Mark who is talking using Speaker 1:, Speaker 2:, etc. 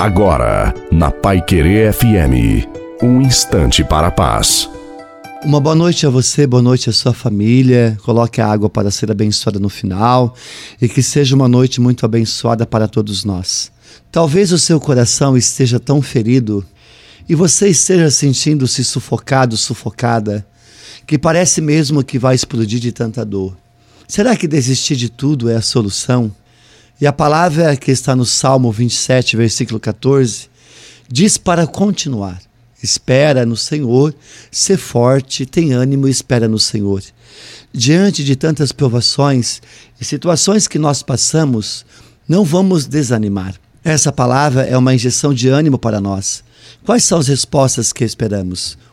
Speaker 1: Agora, na Pai Querer FM, um instante para a paz.
Speaker 2: Uma boa noite a você, boa noite à sua família. Coloque a água para ser abençoada no final e que seja uma noite muito abençoada para todos nós. Talvez o seu coração esteja tão ferido e você esteja sentindo-se sufocado, sufocada, que parece mesmo que vai explodir de tanta dor. Será que desistir de tudo é a solução? E a palavra que está no Salmo 27, versículo 14, diz para continuar. Espera no Senhor, ser forte, tem ânimo e espera no Senhor. Diante de tantas provações e situações que nós passamos, não vamos desanimar. Essa palavra é uma injeção de ânimo para nós. Quais são as respostas que esperamos?